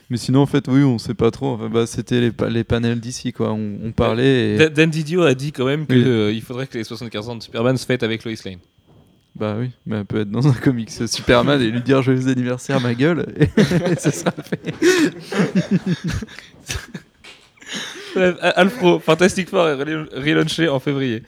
mais sinon, en fait, oui, on sait pas trop. Enfin, bah, C'était les, pa- les panels d'ici, quoi. On, on parlait et. Da- Dan Didio a dit quand même qu'il Oui. faudrait que les 75 ans de Superman se fêtent avec Lois Lane. Bah oui, mais elle peut être dans un comics Superman et lui dire joyeux anniversaire, ma gueule, et, ça sera fait. Bref, Alfro, Fantastic Four est rel- relaunché en février.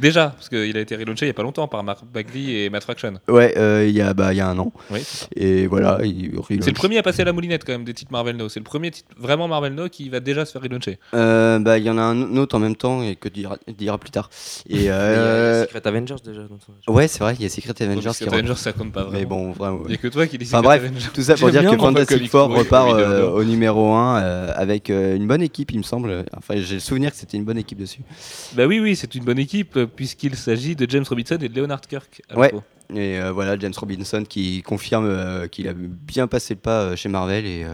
Déjà, parce qu'il a été relaunché il n'y a pas longtemps par Mark Bagley et Matt Fraction. Ouais, euh, il y a bah il y a un an. Oui. Et voilà, il C'est le premier à passer à la moulinette quand même des titres Marvel No. C'est le premier titre vraiment Marvel No qui va déjà se faire relauncher. Euh, bah il y en a un autre en même temps et que dira, dira plus tard. Et Il y a- il y a euh, Secret Avengers déjà. dans son- ouais, c'est vrai, il y a Secret Avengers Parce qui Avengers ça compte pas vraiment. Mais bon, vraiment. Il n'y a que toi qui dis Enfin Secret bref, Avengers. tout ça pour dire que Fantastic Four repart euh, au numéro 1 avec euh, une bonne équipe, il me semble. Enfin, j'ai le souvenir que c'était une bonne équipe dessus. Bah oui, oui, c'est une bonne équipe euh, puisqu'il s'agit de James Robinson et de Leonard Kirk. Ouais. Alfro. Et euh, voilà, James Robinson qui confirme euh, qu'il a bien passé le pas euh, chez Marvel et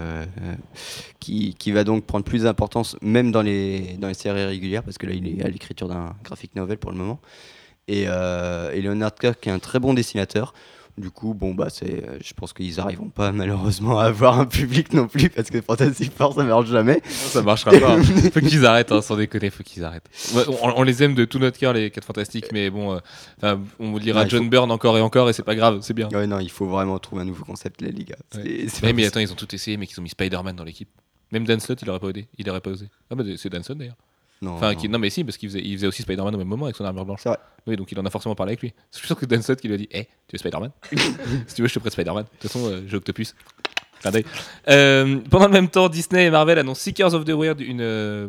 qui, qui va donc prendre plus d'importance même dans les, dans les séries régulières parce que là il est à l'écriture d'un graphic novel pour le moment. Et, et Leonard Kirk qui est un très bon dessinateur. Du coup, bon, bah, c'est, euh, je pense qu'ils n'arriveront pas malheureusement à avoir un public non plus parce que Fantastic Four ça marche jamais. Ça marchera pas. faut qu'ils arrêtent, hein, sans déconner, faut qu'ils arrêtent. Ouais, on, on les aime de tout notre cœur, les 4 fantastiques, mais bon, euh, on vous dira Ouais, il John faut- Byrne encore et encore, et c'est pas grave, c'est bien. Ouais, non, il faut vraiment trouver un nouveau concept, les gars. Mais attends, ils ont tout essayé, mais qu'ils ont mis Spider-Man dans l'équipe. Même Dan Slott, il aurait pas osé. Il aurait pas osé. Ah, bah, c'est Dan Slott d'ailleurs. Non, Enfin, non. qui- non, mais si, parce qu'il faisait, il faisait aussi Spider-Man au même moment avec son armure blanche. C'est vrai. Oui, donc il en a forcément parlé avec lui. Je suis sûr que Dan Slott qui lui a dit Hé, tu veux Spider-Man? Si tu veux, je te prête Spider-Man. De toute façon, euh, j'ai Octopus. Euh, pendant le même temps, Disney et Marvel annoncent Seekers of the Weird, une euh,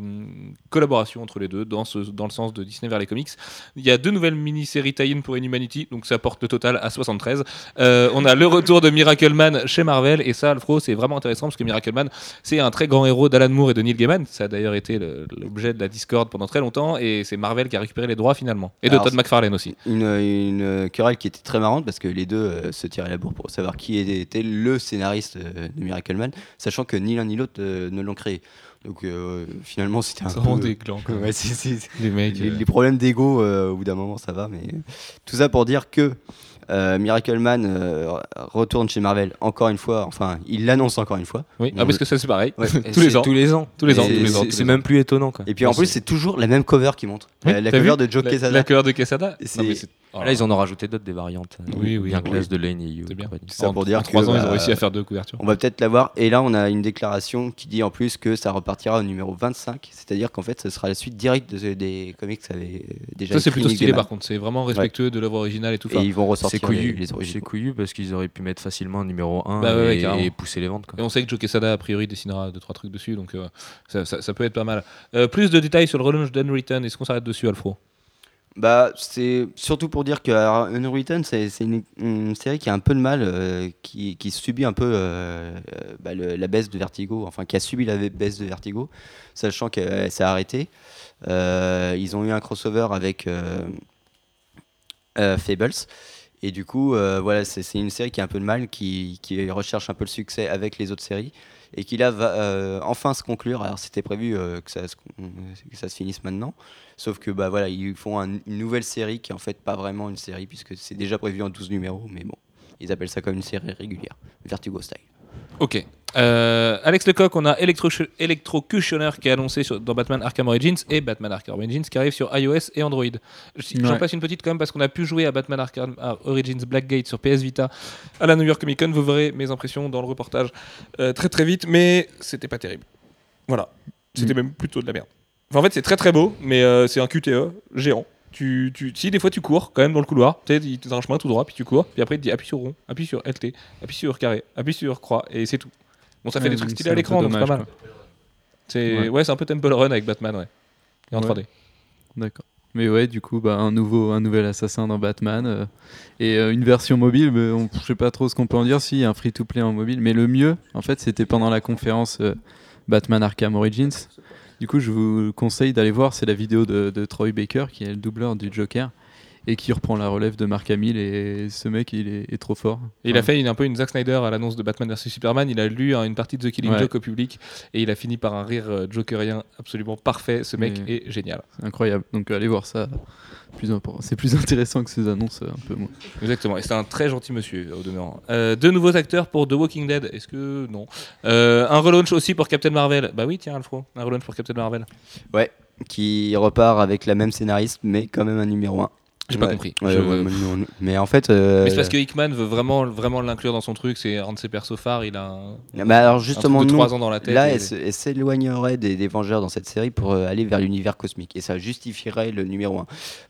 collaboration entre les deux, dans, ce, dans le sens de Disney vers les comics. Il y a deux nouvelles mini-séries tie-in pour Inhumanity, donc ça porte le total à 73. Euh, on a le retour de Miracle Man chez Marvel, et ça, Alfro, c'est vraiment intéressant parce que Miracle Man, c'est un très grand héros d'Alan Moore et de Neil Gaiman. Ça a d'ailleurs été l'objet de la Discord pendant très longtemps, et c'est Marvel qui a récupéré les droits finalement. Et de Alors, Todd McFarlane aussi. une, une querelle qui était très marrante parce que les deux se tiraient la bourre pour savoir qui était le scénariste euh, de Miracle Man, sachant que ni l'un ni l'autre euh, ne l'ont créé. Donc euh, finalement, c'était un peu. des clans, quoi. Ouais, Les mecs. les, euh, les problèmes d'ego, euh, au bout d'un moment, ça va. Mais tout ça pour dire que euh, Miracle Man euh, retourne chez Marvel encore une fois. Enfin, il l'annonce encore une fois. Oui, ah, parce que ça c'est pareil. Ouais. Tous les ans. Tous les ans. Tous les ans, Et tous les ans, c'est- même plus étonnant. Quoi. Et puis en plus, c'est toujours la même cover qui montre. Oui, la la cover de Joe la, Quesada. la cover de Quesada Non, mais oh Là, ils en ont rajouté d'autres des variantes. euh, Oui, oui, Bien oui. classe de Lane et You. C'est bien. ça en, pour dire en trois ans, ils ont bah, réussi à faire deux couvertures. On va peut-être l'avoir. Et là, on a une déclaration qui dit en plus que ça repartira au numéro 25. C'est-à-dire qu'en fait, ce sera la suite directe de- des comics que avait déjà Ça c'est plutôt stylé par contre, c'est vraiment respectueux de l'œuvre originale et tout. Et ils vont ressortir C'est les, couillu. C'est parce qu'ils auraient pu mettre facilement un numéro 1 Bah ouais, et, pousser les ventes. Quoi. Et on sait que Joe Quesada a priori dessinera deux trois trucs dessus, donc euh, ça, ça- ça peut être pas mal. Euh, plus de détails sur le relaunch d'Unwritten, est-ce qu'on s'arrête dessus, Alfro? Bah, c'est surtout pour dire que alors, Unwritten, c'est c'est une, une série qui a un peu de mal, euh, qui, qui subit un peu euh, bah, le- la baisse de Vertigo, enfin qui a subi la baisse de Vertigo, sachant qu'elle s'est arrêtée. Euh, ils ont eu un crossover avec, euh, euh, Fables. Et du coup, euh, voilà, c'est une série qui est un peu de mal, qui, recherche un peu le succès avec les autres séries, et qui là va euh, enfin se conclure. Alors c'était prévu euh, que, ça se, finisse maintenant, sauf que bah voilà, ils font un- une nouvelle série qui est en fait pas vraiment une série puisque c'est déjà prévu en 12 numéros, mais bon, ils appellent ça comme une série régulière, Vertigo style. Ok. Euh, Alex Lecoq, on a Electro Electrocutioner qui est annoncé sur- dans Batman Arkham Origins et Batman Arkham Origins qui arrive sur iOS et Android. Je- J'en Ouais. passe une petite quand même parce qu'on a pu jouer à Batman Arkham Origins Blackgate sur PS Vita à la New York Comic Con. Vous verrez mes impressions dans le reportage euh, très très vite, mais c'était pas terrible. Voilà. C'était même plutôt de la merde. Enfin, en fait, c'est très très beau, mais euh, c'est un QTE géant. Tu, tu, si des fois tu cours quand même dans le couloir, tu sais, il te- dans un chemin tout droit, puis tu cours, puis après il te dit appuie sur rond, appuie sur LT, appuie sur carré, appuie sur croix, et c'est tout. Bon, ça fait Ouais, des trucs stylés à l'écran, donc c'est pas mal. C'est Ouais. c'est un peu Temple Run avec Batman, ouais. Et en Ouais. 3D. D'accord. Mais ouais, du coup, bah, un, nouveau, un nouvel assassin dans Batman. euh, et euh, une version mobile, mais on, je sais pas trop ce qu'on peut en dire. Si, y a un free-to-play en mobile. Mais le mieux, en fait, c'était pendant la conférence euh, Batman Arkham Origins. Du coup, je vous conseille d'aller voir. C'est la vidéo de, de Troy Baker, qui est le doubleur du Joker. Et qui reprend la relève de Mark Hamill. Et ce mec, il est, est trop fort. Et il a fait une- un peu une Zack Snyder à l'annonce de Batman vs Superman. Il a lu hein, une partie de The Killing Ouais. Joke au public et il a fini par un rire euh, jokerien absolument parfait. Ce mec Mais- est génial. incroyable. Donc, allez voir ça. Plus important. C'est plus intéressant que ces annonces, euh, un peu moins. Exactement. Et c'est un très gentil monsieur au demeurant. Euh, deux nouveaux acteurs pour The Walking Dead. Est-ce que non? Euh, Un relaunch aussi pour Captain Marvel. Bah oui, tiens, Alfro. Un relaunch pour Captain Marvel. Qui repart avec la même scénariste, mais quand même un numéro 1. J'ai pas compris. Ouais, Je- ouais, mais en fait. euh, Mais c'est parce que Hickman veut vraiment, vraiment l'inclure dans son truc. C'est un de ses persos phares. Il a un, Bah alors un justement, truc de non. 3 ans dans la tête. Là, et- elle, s'éloignerait des, des Vengeurs dans cette série pour euh, aller vers l'univers cosmique. Et ça justifierait le numéro 1.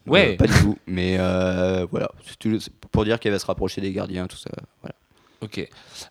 Ouais. pas du tout. Mais euh, voilà. C'est pour dire qu'elle va se rapprocher des gardiens, tout ça. Voilà. Ok.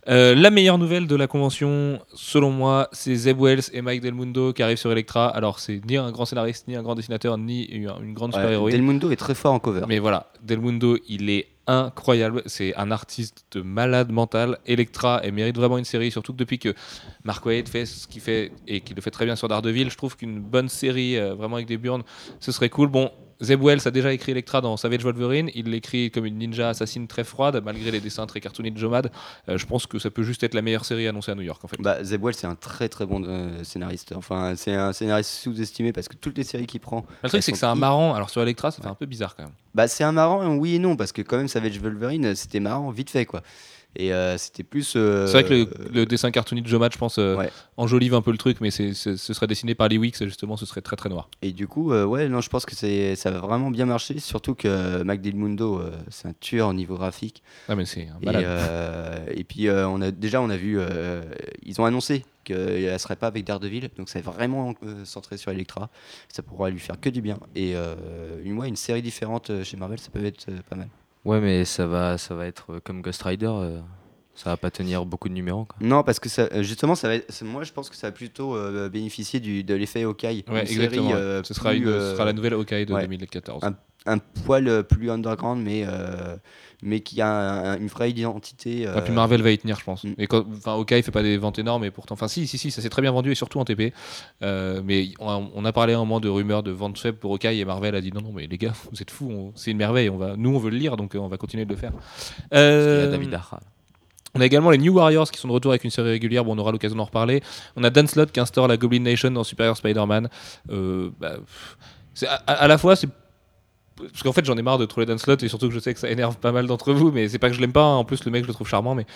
Euh, la meilleure nouvelle de la convention, selon moi, c'est Zeb Wells et Mike Del Mundo qui arrivent sur Electra. Alors, c'est ni un grand scénariste, ni un grand dessinateur, ni une, une grande Ouais, super-héroïne. Del Mundo est très fort en cover. Mais voilà, Del Mundo, il est incroyable. C'est un artiste de malade mental. Electra, elle mérite vraiment une série, surtout que depuis que Mark Waid fait ce qu'il fait et qu'il le fait très bien sur Daredevil, je trouve qu'une bonne série, euh, vraiment avec des burnes, ce serait cool. Bon, Zeb Wells a déjà écrit Electra dans Savage Wolverine. Il l'écrit comme une ninja assassine très froide, malgré les dessins très cartoony de Jomad. Euh, je pense que ça peut juste être la meilleure série annoncée à New York, en fait. Bah, Zeb Wells, c'est un très très bon euh, scénariste. Enfin, c'est un scénariste sous-estimé parce que toutes les séries qu'il prend. le truc, c'est que c'est un marrant. Alors sur Electra, ça fait un peu bizarre quand même. Bah, c'est un marrant, oui et non, parce que quand même, Savage Wolverine, c'était marrant, vite fait, quoi. Et euh, c'était plus. euh, C'est vrai que le, le dessin cartoony de Jomad, je pense, euh, Ouais. enjolive un peu le truc, mais c'est, ce serait dessiné par Lee Wicks, justement, ce serait très très noir. Et du coup, ouais, non, je pense que c'est, ça va vraiment bien marcher, surtout que Mac Del Mundo, c'est un tueur au niveau graphique. Ah, mais c'est un Et, malade. et puis, on a, déjà, on a vu, ils ont annoncé qu'elle ne serait pas avec Daredevil, donc c'est vraiment centré sur Electra. Ça pourra lui faire que du bien. Et une, ouais, une série différente chez Marvel, ça peut être pas mal. Ouais, mais ça va, ça va être euh, comme Ghost Rider. euh, ça va pas tenir beaucoup de numéros. Quoi. Non, parce que ça, euh, justement, ça va être- c'est- moi je pense que ça va plutôt euh, bénéficier du, de l'effet Hawkeye. Ouais, Une série, exactement. euh, ce, sera plus, une- ce euh, sera la nouvelle Hawkeye de ouais. 2014. Un- un poil euh, plus underground, mais, euh, mais qui a un- une vraie identité. Ah, puis euh, Marvel va y tenir, je pense. mm. Et quand, enfin, Hawkeye fait pas des ventes énormes, et pourtant, enfin, si, si, si, ça s'est très bien vendu et surtout en TP. Euh, mais on a, on a parlé un moment de rumeurs de ventes faibles pour Hawkeye et Marvel a dit non, non, mais les gars, vous êtes fous, c'est une merveille. On va, nous, on veut le lire, donc euh, on va continuer de le faire. A Euh, David Arra. On a également les New Warriors qui sont de retour avec une série régulière. Bon, on aura l'occasion d'en reparler. On a Dan Slott qui instaure la Goblin Nation dans Superior Spider-Man. Euh, bah, à la fois, c'est parce qu'en fait j'en ai marre de trouver Dan Slott et surtout que je sais que ça énerve pas mal d'entre vous mais c'est pas que je l'aime pas hein. en plus le mec je le trouve charmant mais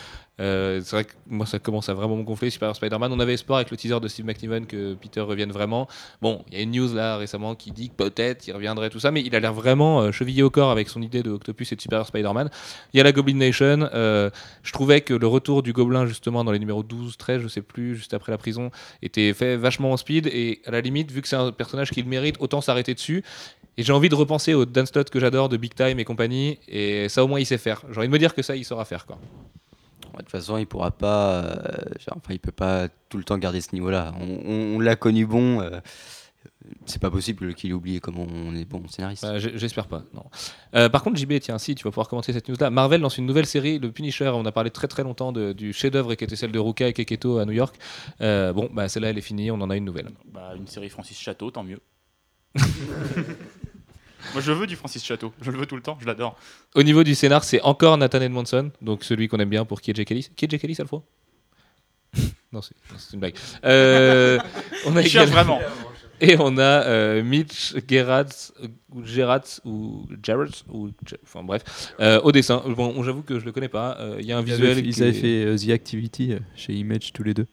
euh, c'est vrai que moi ça commence à vraiment me gonfler Superior Spider-Man on avait espoir avec le teaser de Steve McNiven que Peter revienne vraiment bon il y a une news là récemment qui dit que peut-être il reviendrait tout ça mais il a l'air vraiment euh, chevillé au corps avec son idée de Octopus et de Superior Spider-Man il y a la Goblin Nation euh, je trouvais que le retour du gobelin justement dans les numéros 12, 13, je sais plus, juste après la prison, était fait vachement en speed et à la limite, vu que c'est un personnage qui le mérite, autant s'arrêter dessus. Et j'ai envie de repenser au Dan Slott que j'adore de Big Time et compagnie, et ça au moins il sait faire. J'ai envie de me dire que ça il saura faire quoi. Ouais, De toute façon, il pourra pas. euh, genre, enfin, il peut pas tout le temps garder ce niveau-là. On, on- on l'a connu bon. euh, c'est pas possible qu'il ait oublié comment on est bon scénariste. Bah, j'ai- J'espère pas. Non. Euh, par contre, JB, tiens, si tu vas pouvoir commenter cette news-là. Marvel lance une nouvelle série, le Punisher. On a parlé très très longtemps de- du chef-d'œuvre qui était celle de Ruka et Keketo à New York. Euh, bon, bah celle-là elle est finie, on en a une nouvelle. Bah, une série Francis Château, tant mieux. Moi, je veux du Francis Chateau. Je le veux tout le temps. Je l'adore. Au niveau du scénar, c'est encore Nathan Edmondson, donc celui qu'on aime bien pour qui est Jake Ellis. Qui est Jake Ellis, fois Non, c'est une blague. Euh, on a Il cherche également- vraiment. Et on a euh, Mitch Gerrats, ou Gerrats, ou Jarrett, ou enfin bref, euh, au dessin. Bon, j'avoue que je le connais pas. Euh, Il y a un Ils visuel. qui ils avaient est- fait euh, The Activity chez Image tous les deux.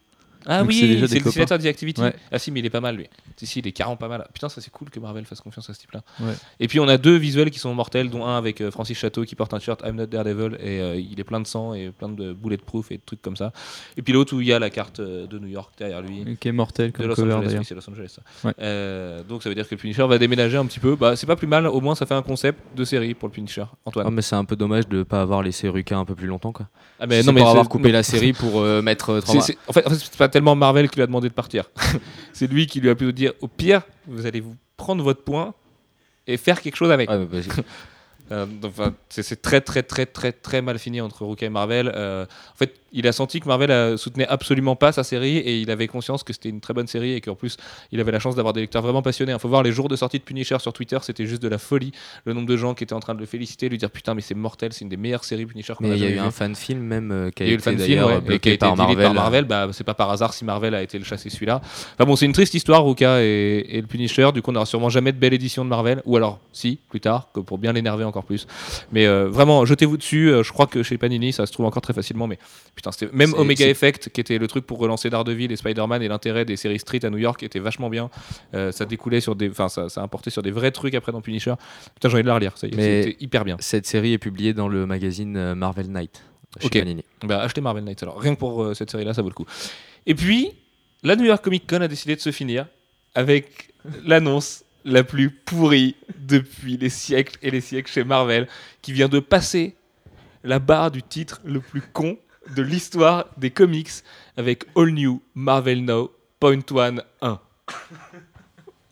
Ah donc oui, c'est des le copains. dessinateur de The Activity. Ouais. Ah si, mais il est pas mal lui. Si, si, il est carrément pas mal. Putain, ça c'est cool que Marvel fasse confiance à ce type-là. Ouais. Et puis on a deux visuels qui sont mortels, dont un avec euh, Francis Chateau qui porte un shirt I'm not Daredevil et euh, il est plein de sang et plein de bulletproof et de trucs comme ça. Et puis l'autre où il y a la carte euh, de New York derrière lui. Qui est mortel De comme Los cover Angeles, d'ailleurs. oui, c'est Los Angeles. ça. Ouais. Euh, donc ça veut dire que le Punisher va déménager un petit peu. Bah, c'est pas plus mal, au moins ça fait un concept de série pour le Punisher. Antoine. Ah, mais c'est un peu dommage de ne pas avoir laissé Ruka un peu plus longtemps. Quoi. Ah, C'est pour c'est- avoir coupé non. la série pour euh, mettre euh, C'est- trois- c'est- en fait, en fait, c'est pas tellement Marvel qui lui a demandé de partir. c'est lui qui lui a plutôt dit au pire, vous allez vous prendre votre point et faire quelque chose avec. Mais vas-y. Euh, c'est très très très très très mal fini entre Ruka et Marvel. Euh, en fait, il a senti que Marvel euh, soutenait absolument pas sa série et il avait conscience que c'était une très bonne série et qu'en plus il avait la chance d'avoir des lecteurs vraiment passionnés. Il faut voir les jours de sortie de Punisher sur Twitter, c'était juste de la folie. Le nombre de gens qui étaient en train de le féliciter, lui dire putain mais c'est mortel, c'est une des meilleures séries Punisher qu'on a il y a jamais eu un fan film même euh, qui a été fan film d'ailleurs ouais, et qui a été par Marvel. par Marvel. Bah, c'est pas par hasard si Marvel a été le chasser celui-là. Enfin bon, c'est une triste histoire, Ruka et, et le Punisher. Du coup, on n'aura sûrement jamais de belle édition de Marvel. Ou alors, si, plus tard, que pour bien l'énerver encore plus. Mais euh, vraiment, jetez-vous dessus. Euh, je crois que chez Panini, ça se trouve encore très facilement. Mais putain, c'était même Omega Effect, qui était le truc pour relancer Daredevil et Spider-Man et l'intérêt des séries Street à New York était vachement bien. Euh, ça découlait sur des. Enfin, ça, ça importait sur des vrais trucs après dans Punisher. Putain, j'ai envie de la relire. C'était hyper bien. Cette série est publiée dans le magazine Marvel Knight. Chez Ok. Panini. Bah, achetez Marvel Knights alors. Rien que pour euh, cette série-là, ça vaut le coup. Et puis, la New York Comic Con a décidé de se finir avec l'annonce la plus pourrie depuis les siècles et les siècles chez Marvel, qui vient de passer la barre du titre le plus con de l'histoire des comics avec All New Marvel Now Point One 1.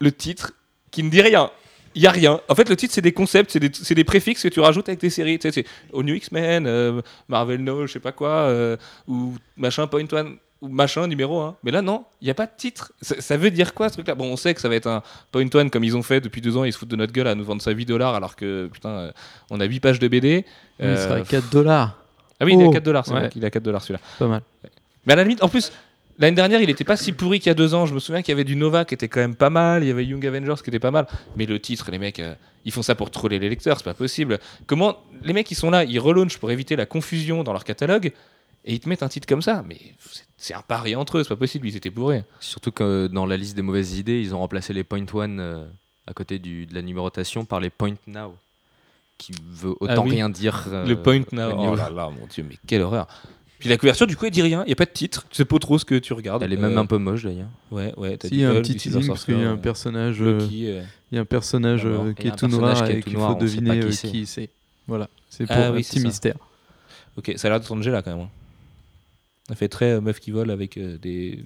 Le titre qui ne dit rien. Il y a rien. En fait, le titre, c'est des concepts, c'est des, préfixes que tu rajoutes avec des séries. C'est All New X-Men, euh, Marvel Now, je sais pas quoi, euh, ou machin Point One, ou machin numéro 1. Mais là, non, il n'y a pas de titre. Ça, ça veut dire quoi ce truc-là? Bon, on sait que ça va être un Point One comme ils ont fait depuis deux ans, ils se foutent de notre gueule à nous vendre ça 8 dollars alors que, putain, euh, on a 8 pages de BD. Il Euh, sera à 4 dollars. ah oui, il est à Oh, 4 dollars, c'est ouais. vrai qu'il est à 4 dollars celui-là. Pas mal. Mais à la limite, en plus, l'année dernière, il était pas si pourri qu'il y a deux ans. Je me souviens qu'il y avait du Nova qui était quand même pas mal, il y avait Young Avengers qui était pas mal. Mais le titre, les mecs, euh, ils font ça pour troller les lecteurs, c'est pas possible. Comment les mecs, ils sont là, ils relaunchent pour éviter la confusion dans leur catalogue et ils te mettent un titre comme ça Mais c'est- un pari entre eux, c'est pas possible, ils étaient bourrés. Surtout que dans la liste des mauvaises idées, ils ont remplacé les Point One euh, à côté du, de la numérotation par les Point Now, qui veut autant Ah oui. rien dire. euh, le Point Now, oh là là, mon dieu, mais quelle horreur. Puis la couverture, du coup, elle dit rien, il y a pas de titre, tu sais pas trop ce que tu regardes. Elle est même Euh, un peu moche d'ailleurs. Ouais, ouais, Si, il y a un petit teasing parce qu'il y a un personnage, y a un personnage euh, qui est un tout noir qui est et qu'il faut deviner qui c'est. qui. Voilà, c'est pour Ah un oui, c'est petit mystère. Ok, ça a l'air de Angela quand même. Ça fait très euh, meuf qui vole avec euh, des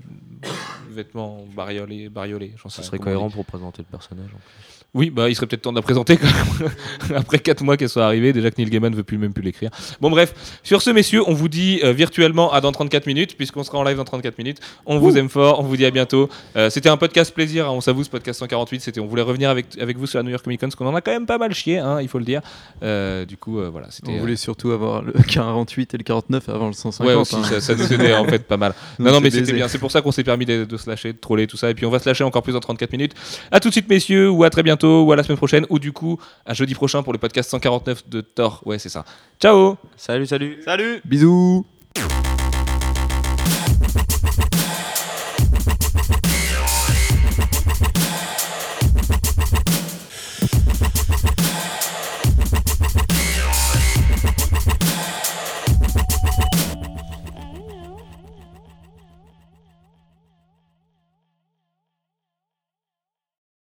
vêtements bariolés. bariolés j'en sais Ça serait cohérent pour présenter le personnage. en plus. Oui, bah il serait peut-être temps de la présenter quand même. Après 4 mois qu'elle soit arrivée, déjà que Neil Gaiman ne veut plus même plus l'écrire. Bon bref, sur ce messieurs, on vous dit euh, virtuellement à dans 34 minutes, puisqu'on sera en live dans 34 minutes. On vous aime fort, on vous dit à bientôt. Euh, c'était un podcast plaisir, hein, on s'avoue, ce podcast 148, c'était, on voulait revenir avec, avec vous sur la New York Comic Con, parce qu'on en a quand même pas mal chié, hein, il faut le dire. Euh, du coup, voilà, c'était... On voulait surtout avoir le 48 et le 49 avant le 150. Ouais, aussi, hein. ça, ça nous aidait en fait pas mal. Donc Non, non, c'est mais c'était bien. C'est pour ça qu'on s'est permis de, de se lâcher, de troller tout ça. Et puis on va se lâcher encore plus dans 34 minutes. À tout de suite, messieurs, ou à très bientôt, ou à la semaine prochaine, ou du coup, à jeudi prochain pour le podcast 149 de Thor. Ouais, c'est ça. Ciao Salut, salut Salut Bisous